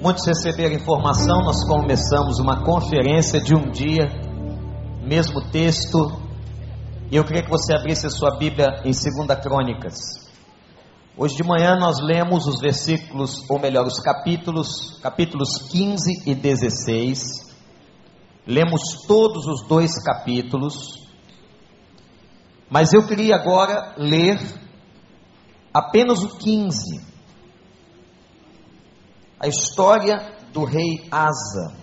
Muitos receberam informação, nós começamos uma conferência de um dia, mesmo texto, e eu queria que você abrisse a sua Bíblia em 2 Crônicas. Hoje de manhã nós lemos os versículos, ou melhor, os capítulos, capítulos 15 e 16. Lemos todos os dois capítulos, mas eu queria agora ler apenas o 15 a história do rei Asa.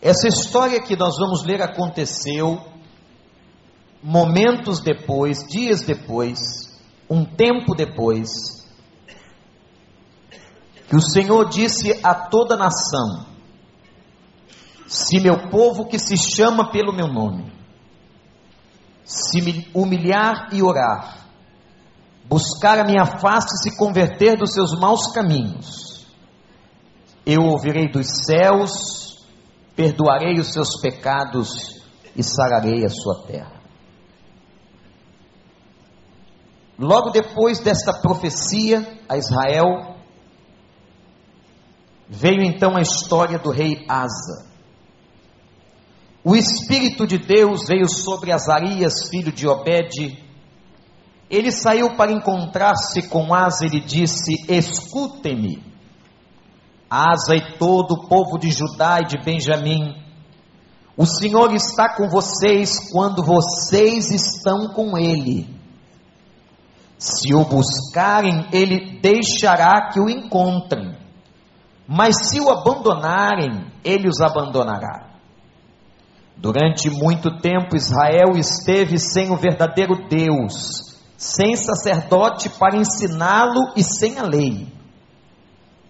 Essa história que nós vamos ler aconteceu momentos depois, dias depois, um tempo depois, que o Senhor disse a toda a nação: Se meu povo que se chama pelo meu nome, se humilhar e orar, buscar a minha face e se converter dos seus maus caminhos, eu ouvirei dos céus, perdoarei os seus pecados e sararei a sua terra. Logo depois desta profecia a Israel, veio então a história do rei Asa. O Espírito de Deus veio sobre Azarias, filho de Obed, ele saiu para encontrar-se com Asa e disse: Escutem-me, Asa e todo o povo de Judá e de Benjamim, o Senhor está com vocês quando vocês estão com Ele. Se o buscarem, Ele deixará que o encontrem, mas se o abandonarem, Ele os abandonará. Durante muito tempo, Israel esteve sem o verdadeiro Deus sem sacerdote para ensiná-lo e sem a lei.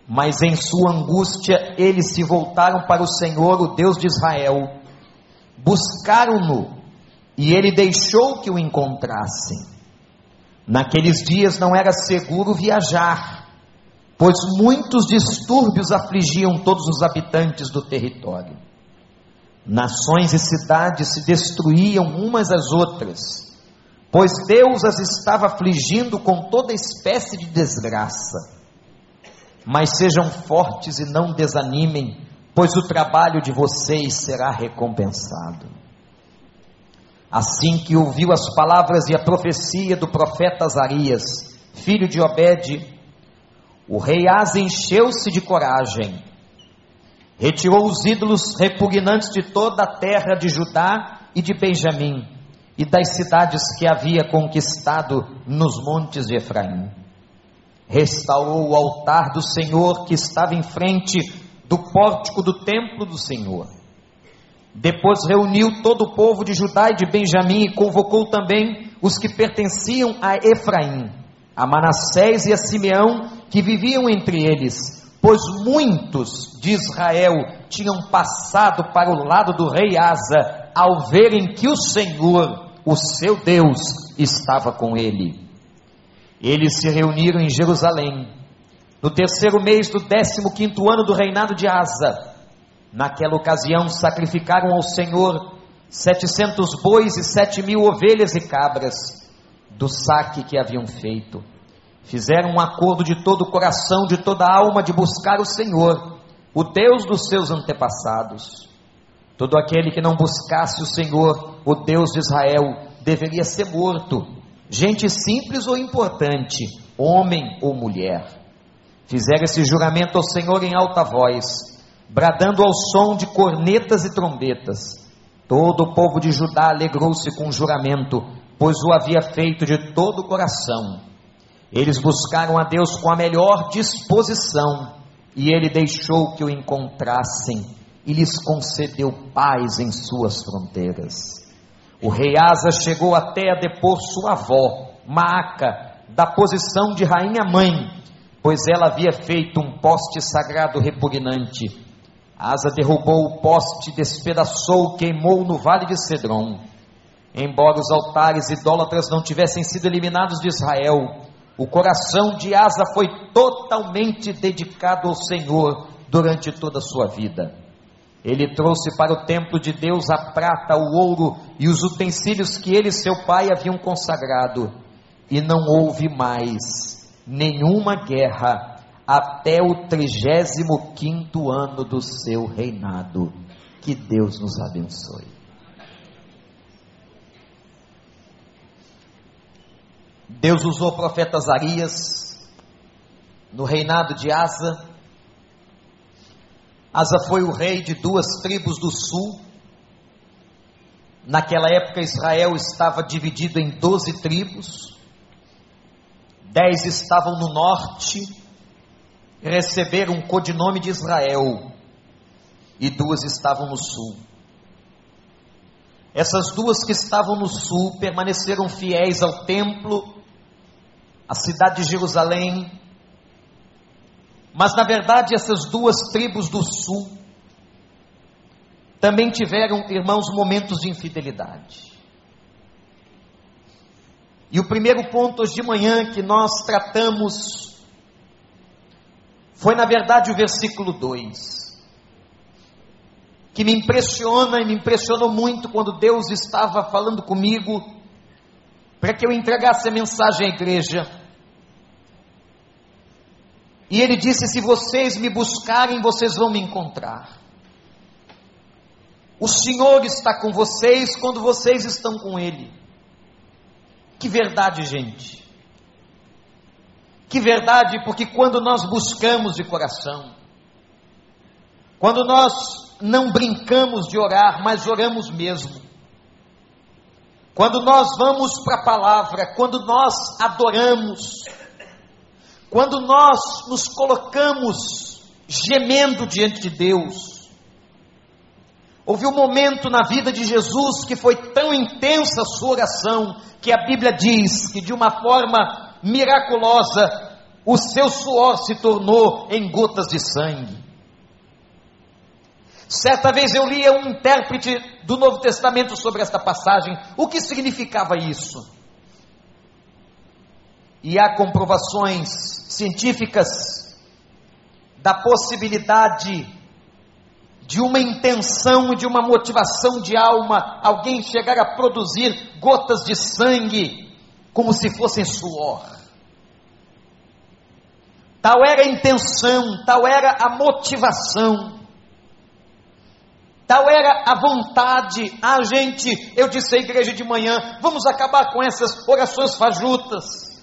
Mas em sua angústia eles se voltaram para o Senhor, o Deus de Israel, buscaram-no e ele deixou que o encontrassem. Naqueles dias não era seguro viajar, pois muitos distúrbios afligiam todos os habitantes do território. Nações e cidades se destruíam umas às outras pois Deus as estava afligindo com toda espécie de desgraça. Mas sejam fortes e não desanimem, pois o trabalho de vocês será recompensado. Assim que ouviu as palavras e a profecia do profeta Azarias, filho de Obed, o rei Asa encheu-se de coragem, retirou os ídolos repugnantes de toda a terra de Judá e de Benjamim, e das cidades que havia conquistado nos montes de Efraim. Restaurou o altar do Senhor que estava em frente do pórtico do templo do Senhor. Depois reuniu todo o povo de Judá e de Benjamim e convocou também os que pertenciam a Efraim, a Manassés e a Simeão, que viviam entre eles, pois muitos de Israel tinham passado para o lado do rei Asa ao verem que o Senhor o seu Deus estava com ele. Eles se reuniram em Jerusalém, no terceiro mês do décimo quinto ano do reinado de Asa. Naquela ocasião sacrificaram ao Senhor setecentos bois e sete mil ovelhas e cabras do saque que haviam feito. Fizeram um acordo de todo o coração, de toda a alma, de buscar o Senhor, o Deus dos seus antepassados. Todo aquele que não buscasse o Senhor, o Deus de Israel, deveria ser morto. Gente simples ou importante, homem ou mulher. Fizeram esse juramento ao Senhor em alta voz, bradando ao som de cornetas e trombetas. Todo o povo de Judá alegrou-se com o juramento, pois o havia feito de todo o coração. Eles buscaram a Deus com a melhor disposição, e ele deixou que o encontrassem e lhes concedeu paz em suas fronteiras. O rei Asa chegou até a depor sua avó, Maaca, da posição de rainha mãe, pois ela havia feito um poste sagrado repugnante. Asa derrubou o poste, despedaçou, queimou no vale de Cedron. Embora os altares idólatras não tivessem sido eliminados de Israel, o coração de Asa foi totalmente dedicado ao Senhor durante toda a sua vida. Ele trouxe para o templo de Deus a prata, o ouro e os utensílios que ele e seu pai haviam consagrado, e não houve mais nenhuma guerra até o 35 ano do seu reinado. Que Deus nos abençoe. Deus usou o profeta Azarias no reinado de Asa. Asa foi o rei de duas tribos do sul. Naquela época, Israel estava dividido em doze tribos. Dez estavam no norte, receberam o codinome de Israel, e duas estavam no sul. Essas duas que estavam no sul permaneceram fiéis ao templo, à cidade de Jerusalém, mas na verdade essas duas tribos do sul também tiveram, irmãos, momentos de infidelidade. E o primeiro ponto hoje de manhã que nós tratamos foi, na verdade, o versículo 2, que me impressiona e me impressionou muito quando Deus estava falando comigo para que eu entregasse a mensagem à igreja. E ele disse: Se vocês me buscarem, vocês vão me encontrar. O Senhor está com vocês quando vocês estão com Ele. Que verdade, gente. Que verdade, porque quando nós buscamos de coração, quando nós não brincamos de orar, mas oramos mesmo, quando nós vamos para a palavra, quando nós adoramos, quando nós nos colocamos gemendo diante de Deus, houve um momento na vida de Jesus que foi tão intensa a sua oração, que a Bíblia diz que de uma forma miraculosa, o seu suor se tornou em gotas de sangue. Certa vez eu lia um intérprete do Novo Testamento sobre esta passagem. O que significava isso? E há comprovações científicas da possibilidade de uma intenção, de uma motivação de alma, alguém chegar a produzir gotas de sangue como se fossem suor. Tal era a intenção, tal era a motivação. Tal era a vontade, a gente, eu disse à igreja de manhã, vamos acabar com essas orações fajutas.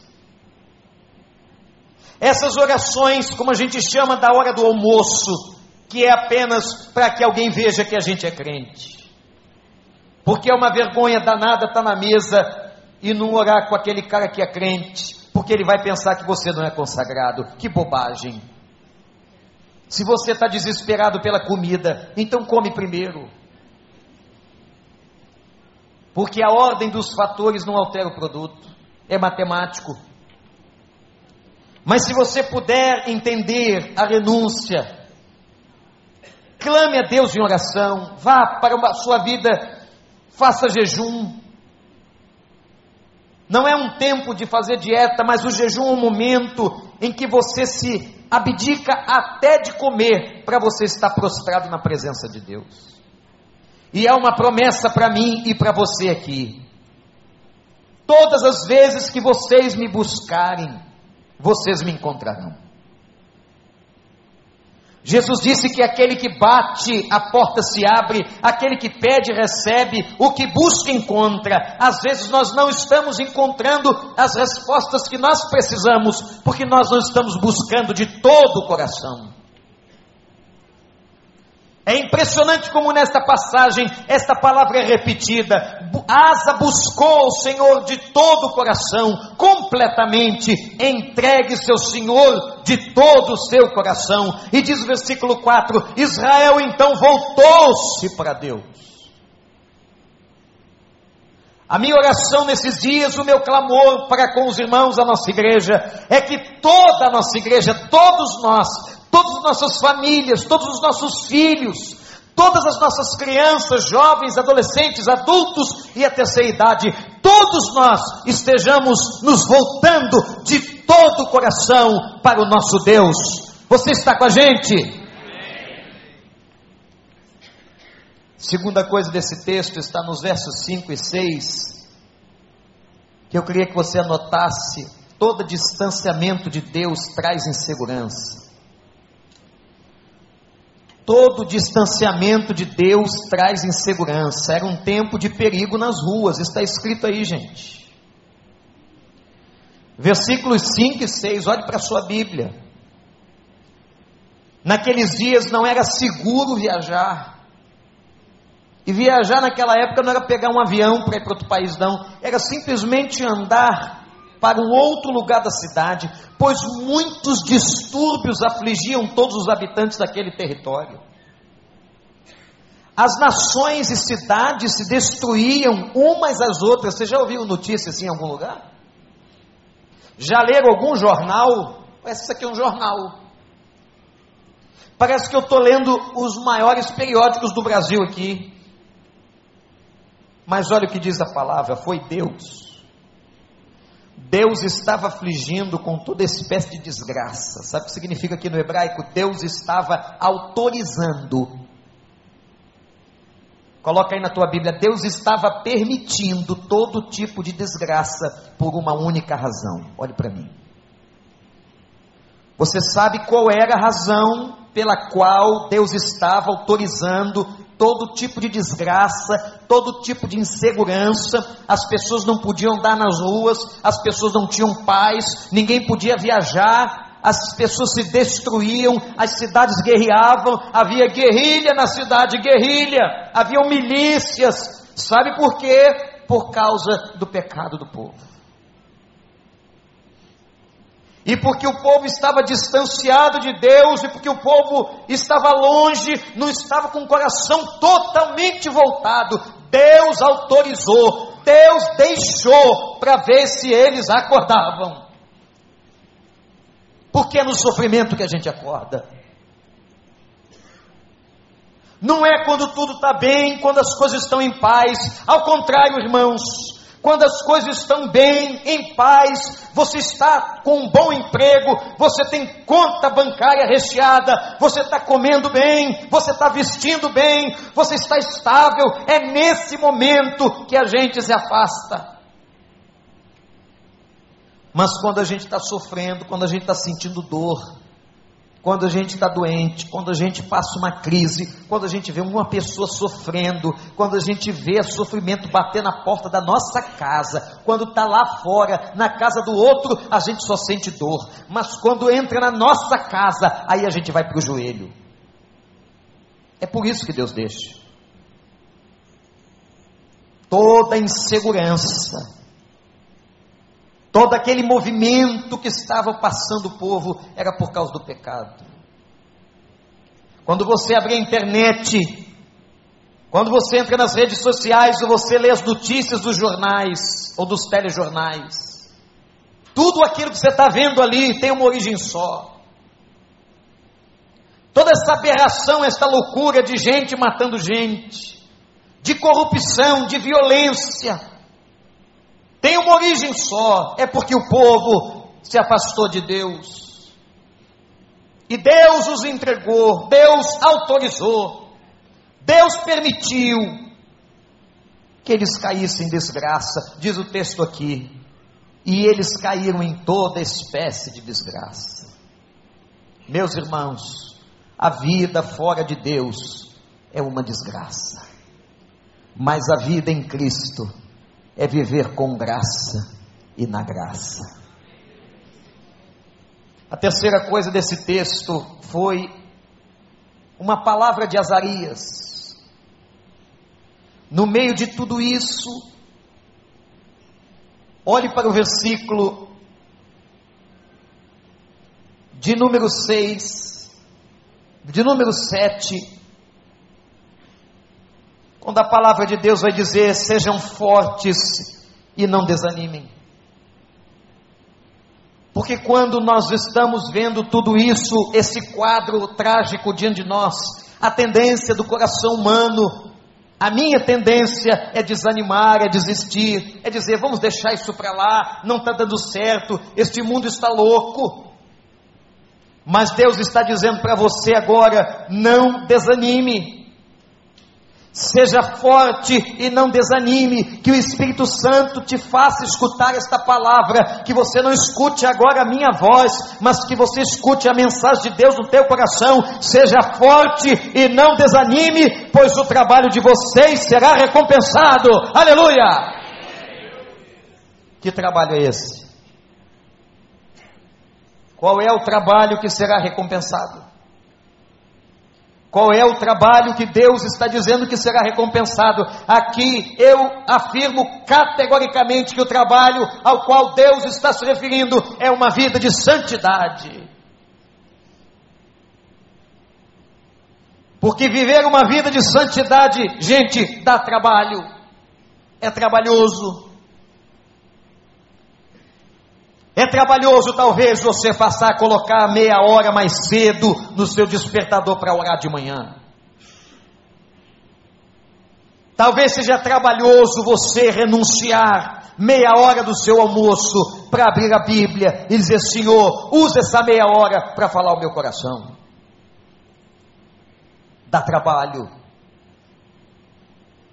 Essas orações, como a gente chama da hora do almoço, que é apenas para que alguém veja que a gente é crente. Porque é uma vergonha danada estar tá na mesa e não orar com aquele cara que é crente, porque ele vai pensar que você não é consagrado. Que bobagem. Se você está desesperado pela comida, então come primeiro. Porque a ordem dos fatores não altera o produto, é matemático. Mas se você puder entender a renúncia, clame a Deus em oração, vá para a sua vida, faça jejum. Não é um tempo de fazer dieta, mas o jejum é um momento em que você se abdica até de comer para você estar prostrado na presença de Deus. E há uma promessa para mim e para você aqui. Todas as vezes que vocês me buscarem, vocês me encontrarão. Jesus disse que aquele que bate, a porta se abre, aquele que pede, recebe, o que busca, encontra. Às vezes nós não estamos encontrando as respostas que nós precisamos, porque nós não estamos buscando de todo o coração. É impressionante como nesta passagem esta palavra é repetida. Asa buscou o Senhor de todo o coração, completamente entregue seu Senhor de todo o seu coração. E diz o versículo 4: Israel então voltou-se para Deus. A minha oração nesses dias, o meu clamor para com os irmãos da nossa igreja, é que toda a nossa igreja, todos nós, todas as nossas famílias, todos os nossos filhos, todas as nossas crianças, jovens, adolescentes, adultos e a terceira idade, todos nós estejamos nos voltando de todo o coração para o nosso Deus. Você está com a gente? Segunda coisa desse texto está nos versos 5 e 6, que eu queria que você anotasse todo distanciamento de Deus traz insegurança. Todo distanciamento de Deus traz insegurança. Era um tempo de perigo nas ruas, está escrito aí, gente. Versículos 5 e 6, olhe para a sua Bíblia. Naqueles dias não era seguro viajar. E viajar naquela época não era pegar um avião para ir para outro país, não. Era simplesmente andar para um outro lugar da cidade, pois muitos distúrbios afligiam todos os habitantes daquele território. As nações e cidades se destruíam umas às outras. Você já ouviu notícias assim em algum lugar? Já leram algum jornal? Esse aqui é um jornal. Parece que eu estou lendo os maiores periódicos do Brasil aqui. Mas olha o que diz a palavra: foi Deus. Deus estava afligindo com toda espécie de desgraça. Sabe o que significa aqui no hebraico? Deus estava autorizando. Coloca aí na tua Bíblia: Deus estava permitindo todo tipo de desgraça por uma única razão. Olhe para mim. Você sabe qual era a razão pela qual Deus estava autorizando todo tipo de desgraça, todo tipo de insegurança, as pessoas não podiam andar nas ruas, as pessoas não tinham paz, ninguém podia viajar, as pessoas se destruíam, as cidades guerreavam, havia guerrilha na cidade, guerrilha, haviam milícias, sabe por quê? Por causa do pecado do povo. E porque o povo estava distanciado de Deus, e porque o povo estava longe, não estava com o coração totalmente voltado, Deus autorizou, Deus deixou para ver se eles acordavam. Porque é no sofrimento que a gente acorda. Não é quando tudo está bem, quando as coisas estão em paz. Ao contrário, irmãos, quando as coisas estão bem, em paz, você está com um bom emprego, você tem conta bancária recheada, você está comendo bem, você está vestindo bem, você está estável, é nesse momento que a gente se afasta. Mas quando a gente está sofrendo, quando a gente está sentindo dor, quando a gente está doente, quando a gente passa uma crise, quando a gente vê uma pessoa sofrendo, quando a gente vê sofrimento bater na porta da nossa casa, quando está lá fora, na casa do outro, a gente só sente dor, mas quando entra na nossa casa, aí a gente vai para o joelho. É por isso que Deus deixa. Toda insegurança, Todo aquele movimento que estava passando o povo era por causa do pecado. Quando você abre a internet, quando você entra nas redes sociais ou você lê as notícias dos jornais ou dos telejornais, tudo aquilo que você está vendo ali tem uma origem só. Toda essa aberração, essa loucura de gente matando gente, de corrupção, de violência, tem uma origem só, é porque o povo se afastou de Deus. E Deus os entregou, Deus autorizou, Deus permitiu que eles caíssem em desgraça, diz o texto aqui. E eles caíram em toda espécie de desgraça. Meus irmãos, a vida fora de Deus é uma desgraça, mas a vida em Cristo é viver com graça e na graça. A terceira coisa desse texto foi uma palavra de Azarias. No meio de tudo isso, olhe para o versículo de número 6, de número 7 quando a palavra de Deus vai dizer: sejam fortes e não desanimem. Porque quando nós estamos vendo tudo isso, esse quadro trágico diante de nós, a tendência do coração humano, a minha tendência é desanimar, é desistir, é dizer, vamos deixar isso para lá, não está dando certo, este mundo está louco. Mas Deus está dizendo para você agora: não desanime. Seja forte e não desanime, que o Espírito Santo te faça escutar esta palavra, que você não escute agora a minha voz, mas que você escute a mensagem de Deus no teu coração. Seja forte e não desanime, pois o trabalho de vocês será recompensado. Aleluia! Que trabalho é esse? Qual é o trabalho que será recompensado? Qual é o trabalho que Deus está dizendo que será recompensado? Aqui eu afirmo categoricamente que o trabalho ao qual Deus está se referindo é uma vida de santidade. Porque viver uma vida de santidade, gente, dá trabalho, é trabalhoso. É trabalhoso talvez você passar a colocar meia hora mais cedo no seu despertador para orar de manhã. Talvez seja trabalhoso você renunciar meia hora do seu almoço para abrir a Bíblia e dizer: Senhor, use essa meia hora para falar o meu coração. Dá trabalho,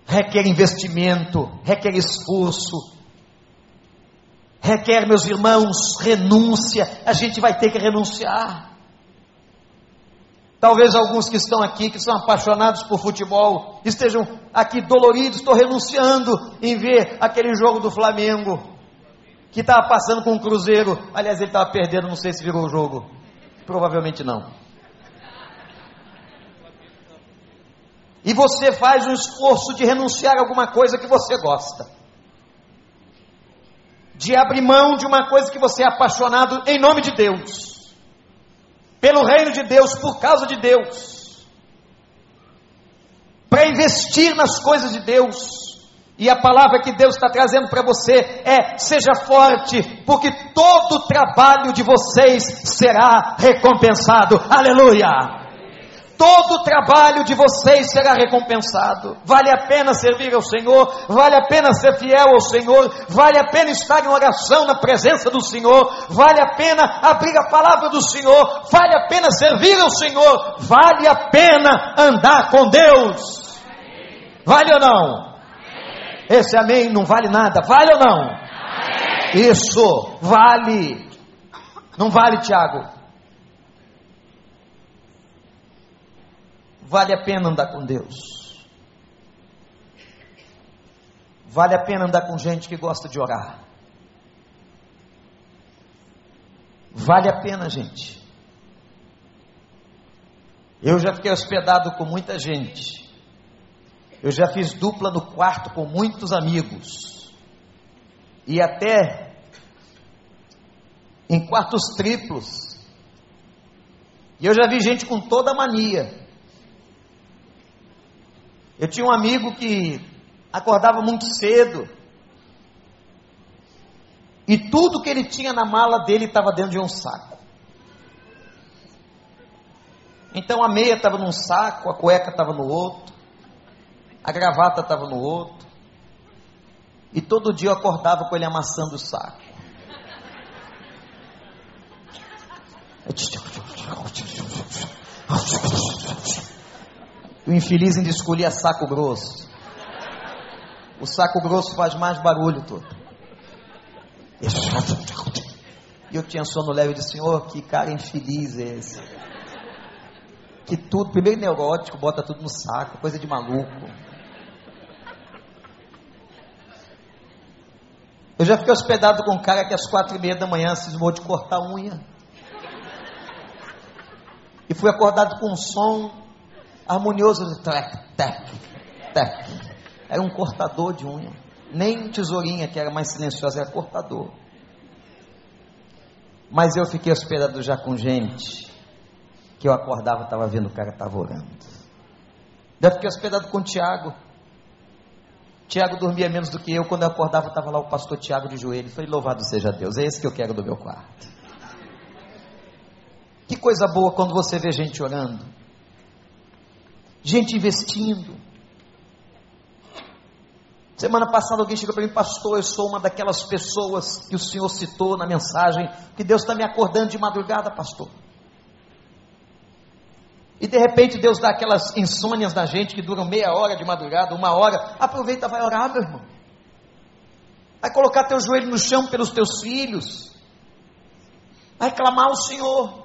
requer investimento, requer esforço, requer, meus irmãos, renúncia. A gente vai ter que renunciar. Talvez alguns que estão aqui, que são apaixonados por futebol, estejam aqui doloridos, estou renunciando em ver aquele jogo do Flamengo, que estava passando com o Cruzeiro. Aliás, ele estava perdendo, não sei se virou o jogo. Provavelmente não. E você faz um esforço de renunciar a alguma coisa que você gosta de abrir mão de uma coisa que você é apaixonado em nome de Deus, pelo reino de Deus, por causa de Deus, para investir nas coisas de Deus. E a palavra que Deus está trazendo para você é: seja forte, porque todo o trabalho de vocês será recompensado. Aleluia! Todo o trabalho de vocês será recompensado. Vale a pena servir ao Senhor, vale a pena ser fiel ao Senhor, vale a pena estar em oração na presença do Senhor, vale a pena abrir a palavra do Senhor, vale a pena servir ao Senhor, vale a pena andar com Deus. Vale ou não? Esse amém não vale nada, vale ou não? Isso, vale. Não vale, Tiago? Vale a pena andar com Deus. Vale a pena andar com gente que gosta de orar. Vale a pena, gente. Eu já fiquei hospedado com muita gente. Eu já fiz dupla no quarto com muitos amigos. E até em quartos triplos. E eu já vi gente com toda mania. Eu tinha um amigo que acordava muito cedo. E tudo que ele tinha na mala dele estava dentro de um saco. Então a meia estava num saco, a cueca estava no outro, a gravata estava no outro. E todo dia eu acordava com ele amassando o saco. O infeliz ainda escolhia saco grosso. O saco grosso faz mais barulho todo. E eu tinha sono leve e disse, Senhor, que cara infeliz é esse? Que tudo, primeiro neurótico, bota tudo no saco, coisa de maluco. Eu já fiquei hospedado com um cara que às quatro e meia da manhã cismou de cortar a unha. E fui acordado com um som harmonioso de tec, tec, tec. Era um cortador de unha. Nem tesourinha, que era mais silenciosa, era cortador. Mas eu fiquei hospedado já com gente que eu acordava, estava vendo o cara estava orando. Eu fiquei hospedado com o Tiago. Tiago dormia menos do que eu. Quando eu acordava, estava lá o pastor Tiago de joelho. Falei, louvado seja Deus, é esse que eu quero do meu quarto. Que coisa boa quando você vê gente orando gente investindo. Semana passada alguém chegou para mim, pastor, eu sou uma daquelas pessoas que o Senhor citou na mensagem, que Deus está me acordando de madrugada, pastor. E de repente Deus dá aquelas insônias na gente que duram meia hora de madrugada, uma hora. Aproveita, vai orar, meu irmão. Vai colocar teu joelho no chão pelos teus filhos. Vai clamar ao Senhor.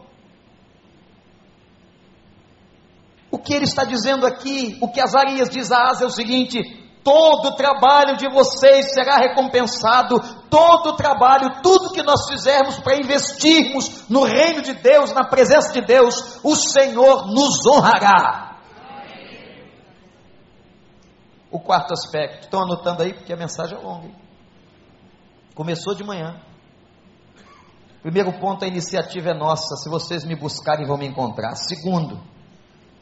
Que ele está dizendo aqui, o que Azarias diz a Asa é o seguinte: todo o trabalho de vocês será recompensado, todo o trabalho, tudo que nós fizermos para investirmos no reino de Deus, na presença de Deus, o Senhor nos honrará. O quarto aspecto, estão anotando aí porque a mensagem é longa. Hein? Começou de manhã. Primeiro ponto, a iniciativa é nossa. Se vocês me buscarem, vão me encontrar. Segundo,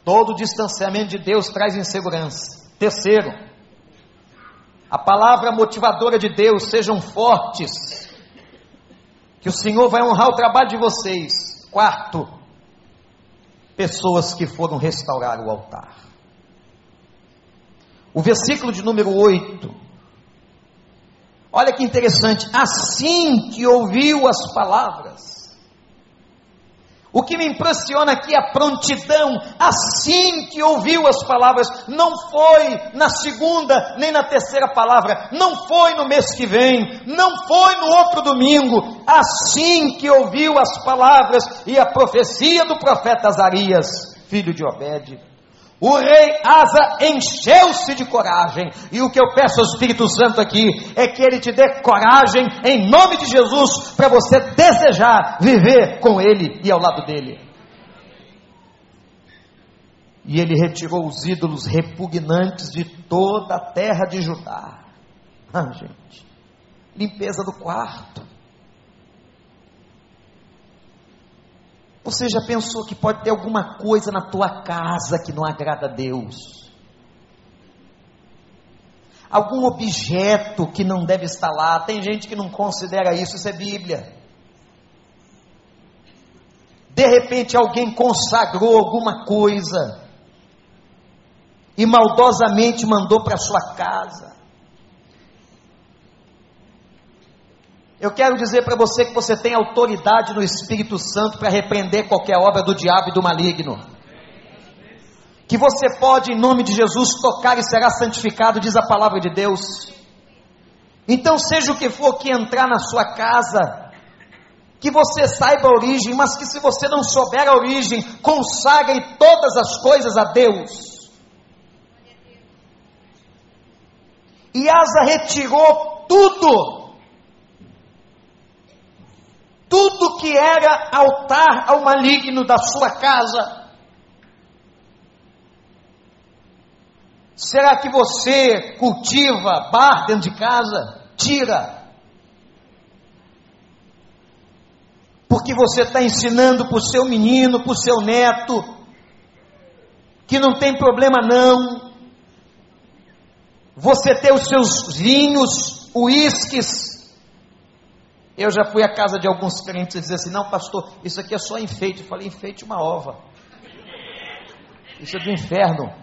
Todo distanciamento de Deus traz insegurança. Terceiro, a palavra motivadora de Deus, sejam fortes, que o Senhor vai honrar o trabalho de vocês. Quarto, pessoas que foram restaurar o altar. O versículo de número 8, olha que interessante, assim que ouviu as palavras, o que me impressiona aqui é a prontidão, assim que ouviu as palavras, não foi na segunda nem na terceira palavra, não foi no mês que vem, não foi no outro domingo, assim que ouviu as palavras e a profecia do profeta Azarias, filho de Obed, o rei Asa encheu-se de coragem, e o que eu peço ao Espírito Santo aqui é que ele te dê coragem, em nome de Jesus, para você desejar viver com ele e ao lado dele. E ele retirou os ídolos repugnantes de toda a terra de Judá. Ah, gente, limpeza do quarto, Você já pensou que pode ter alguma coisa na tua casa que não agrada a Deus? Algum objeto que não deve estar lá? Tem gente que não considera isso, isso é Bíblia. De repente alguém consagrou alguma coisa e maldosamente mandou para sua casa. Eu quero dizer para você que você tem autoridade no Espírito Santo para repreender qualquer obra do diabo e do maligno. Que você pode, em nome de Jesus, tocar e será santificado, diz a palavra de Deus. Então, seja o que for que entrar na sua casa, que você saiba a origem, mas que se você não souber a origem, consagre todas as coisas a Deus. E Asa retirou tudo tudo que era altar ao maligno da sua casa. Será que você cultiva bar dentro de casa? Tira. Porque você está ensinando para o seu menino, para o seu neto, que não tem problema não. Você ter os seus vinhos, uísques, eu já fui à casa de alguns crentes e dizer assim: não, pastor, isso aqui é só enfeite. Eu falei: enfeite uma ova. Isso é do inferno.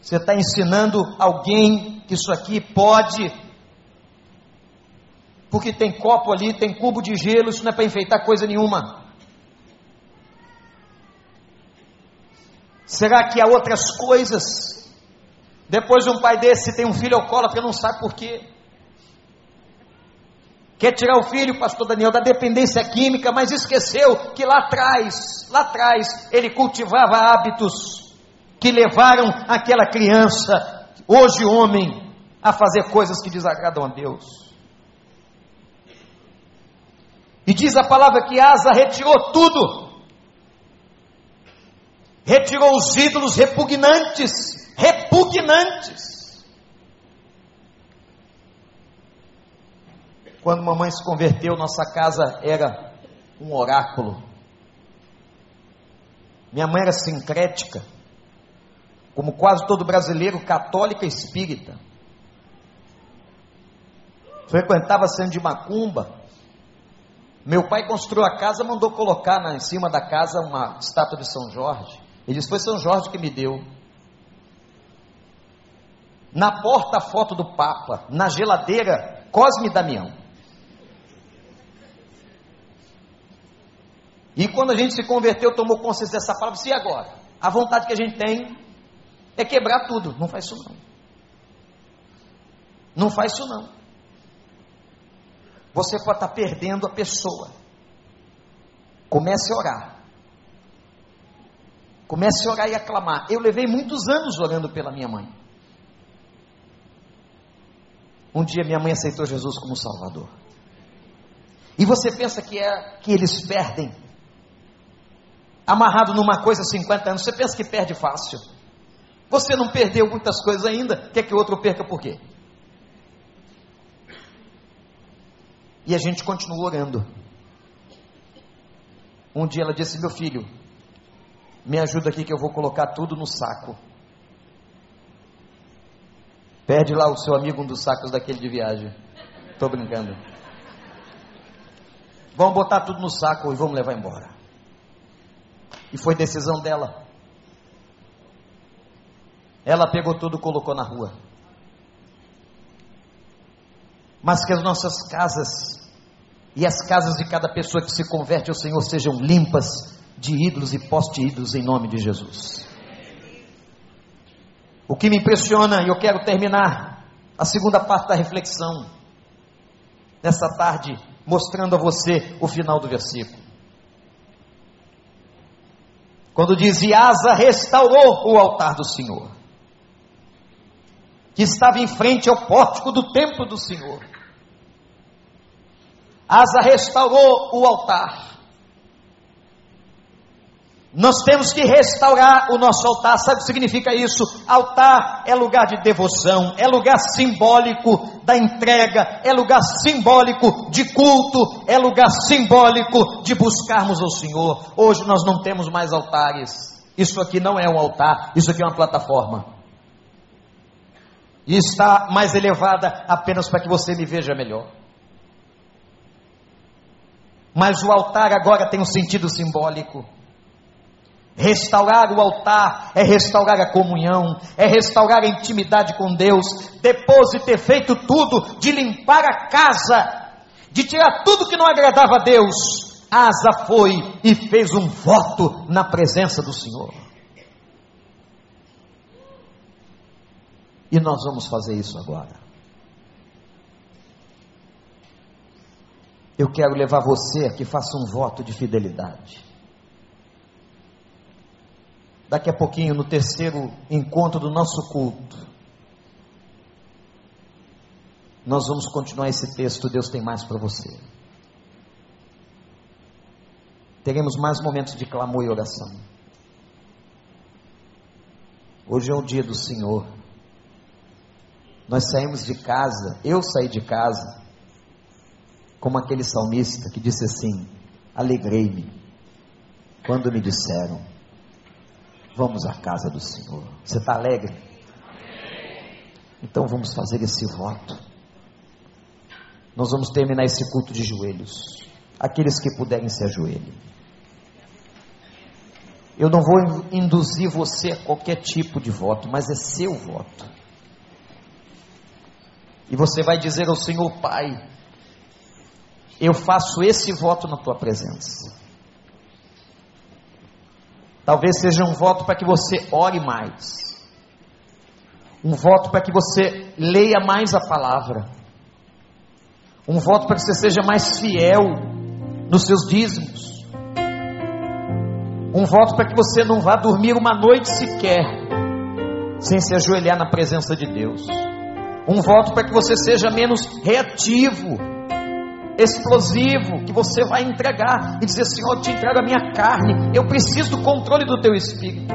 Você está ensinando alguém que isso aqui pode, porque tem copo ali, tem cubo de gelo, isso não é para enfeitar coisa nenhuma. Será que há outras coisas? Depois de um pai desse tem um filho alcoólatra, não sabe por quê. Quer tirar o filho, pastor Daniel, da dependência química, mas esqueceu que lá atrás, lá atrás, ele cultivava hábitos que levaram aquela criança, hoje homem, a fazer coisas que desagradam a Deus. E diz a palavra que Asa retirou tudo, retirou os ídolos repugnantes, repugnantes. Quando mamãe se converteu, nossa casa era um oráculo. Minha mãe era sincrética, como quase todo brasileiro, católica espírita. Frequentava centro de macumba. Meu pai construiu a casa, mandou colocar na, em cima da casa uma estátua de São Jorge. Ele disse: Foi São Jorge que me deu. Na porta, a foto do Papa. Na geladeira, Cosme Damião. E quando a gente se converteu, tomou consciência dessa palavra, e agora? A vontade que a gente tem é quebrar tudo. Não faz isso não. Não faz isso não. Você pode estar perdendo a pessoa. Comece a orar. Comece a orar e a clamar. Eu levei muitos anos orando pela minha mãe. Um dia minha mãe aceitou Jesus como Salvador. E você pensa que é que eles perdem amarrado numa coisa há 50 anos, você pensa que perde fácil. Você não perdeu muitas coisas ainda, quer que o outro perca por quê? E a gente continua orando. Um dia ela disse: Meu filho, me ajuda aqui que eu vou colocar tudo no saco. Perde lá o seu amigo um dos sacos daquele de viagem. Estou brincando. Vamos botar tudo no saco e vamos levar embora. E foi decisão dela. Ela pegou tudo e colocou na rua. Mas que as nossas casas e as casas de cada pessoa que se converte ao Senhor sejam limpas de ídolos e poste-ídolos em nome de Jesus. O que me impressiona, e eu quero terminar a segunda parte da reflexão, nessa tarde, mostrando a você o final do versículo. Quando diz: Asa restaurou o altar do Senhor, que estava em frente ao pórtico do templo do Senhor. Asa restaurou o altar. Nós temos que restaurar o nosso altar. Sabe o que significa isso? Altar é lugar de devoção, é lugar simbólico da entrega, é lugar simbólico de culto, é lugar simbólico de buscarmos o Senhor. Hoje nós não temos mais altares. Isso aqui não é um altar, isso aqui é uma plataforma. E está mais elevada apenas para que você me veja melhor. Mas o altar agora tem um sentido simbólico. Restaurar o altar é restaurar a comunhão, é restaurar a intimidade com Deus, depois de ter feito tudo, de limpar a casa, de tirar tudo que não agradava a Deus, Asa foi e fez um voto na presença do Senhor. E nós vamos fazer isso agora. Eu quero levar você a que faça um voto de fidelidade. Daqui a pouquinho, no terceiro encontro do nosso culto, nós vamos continuar esse texto. Deus tem mais para você. Teremos mais momentos de clamor e oração. Hoje é o dia do Senhor. Nós saímos de casa, eu saí de casa, como aquele salmista que disse assim: Alegrei-me quando me disseram Vamos à casa do Senhor. Você está alegre? Então vamos fazer esse voto. Nós vamos terminar esse culto de joelhos. Aqueles que puderem se ajoelhem. Eu não vou induzir você a qualquer tipo de voto, mas é seu voto. E você vai dizer ao Senhor Pai: Eu faço esse voto na tua presença. Talvez seja um voto para que você ore mais. Um voto para que você leia mais a palavra. Um voto para que você seja mais fiel nos seus dízimos. Um voto para que você não vá dormir uma noite sequer sem se ajoelhar na presença de Deus. Um voto para que você seja menos reativo explosivo que você vai entregar e dizer: Senhor, eu te entrego a minha carne, eu preciso do controle do teu espírito.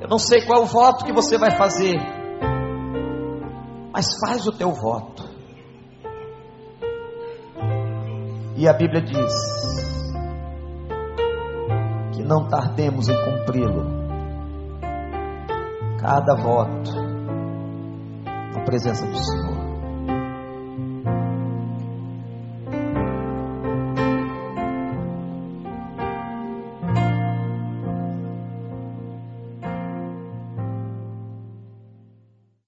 Eu não sei qual o voto que você vai fazer, mas faz o teu voto. E a Bíblia diz que não tardemos em cumpri-lo. Cada voto na presença do Senhor.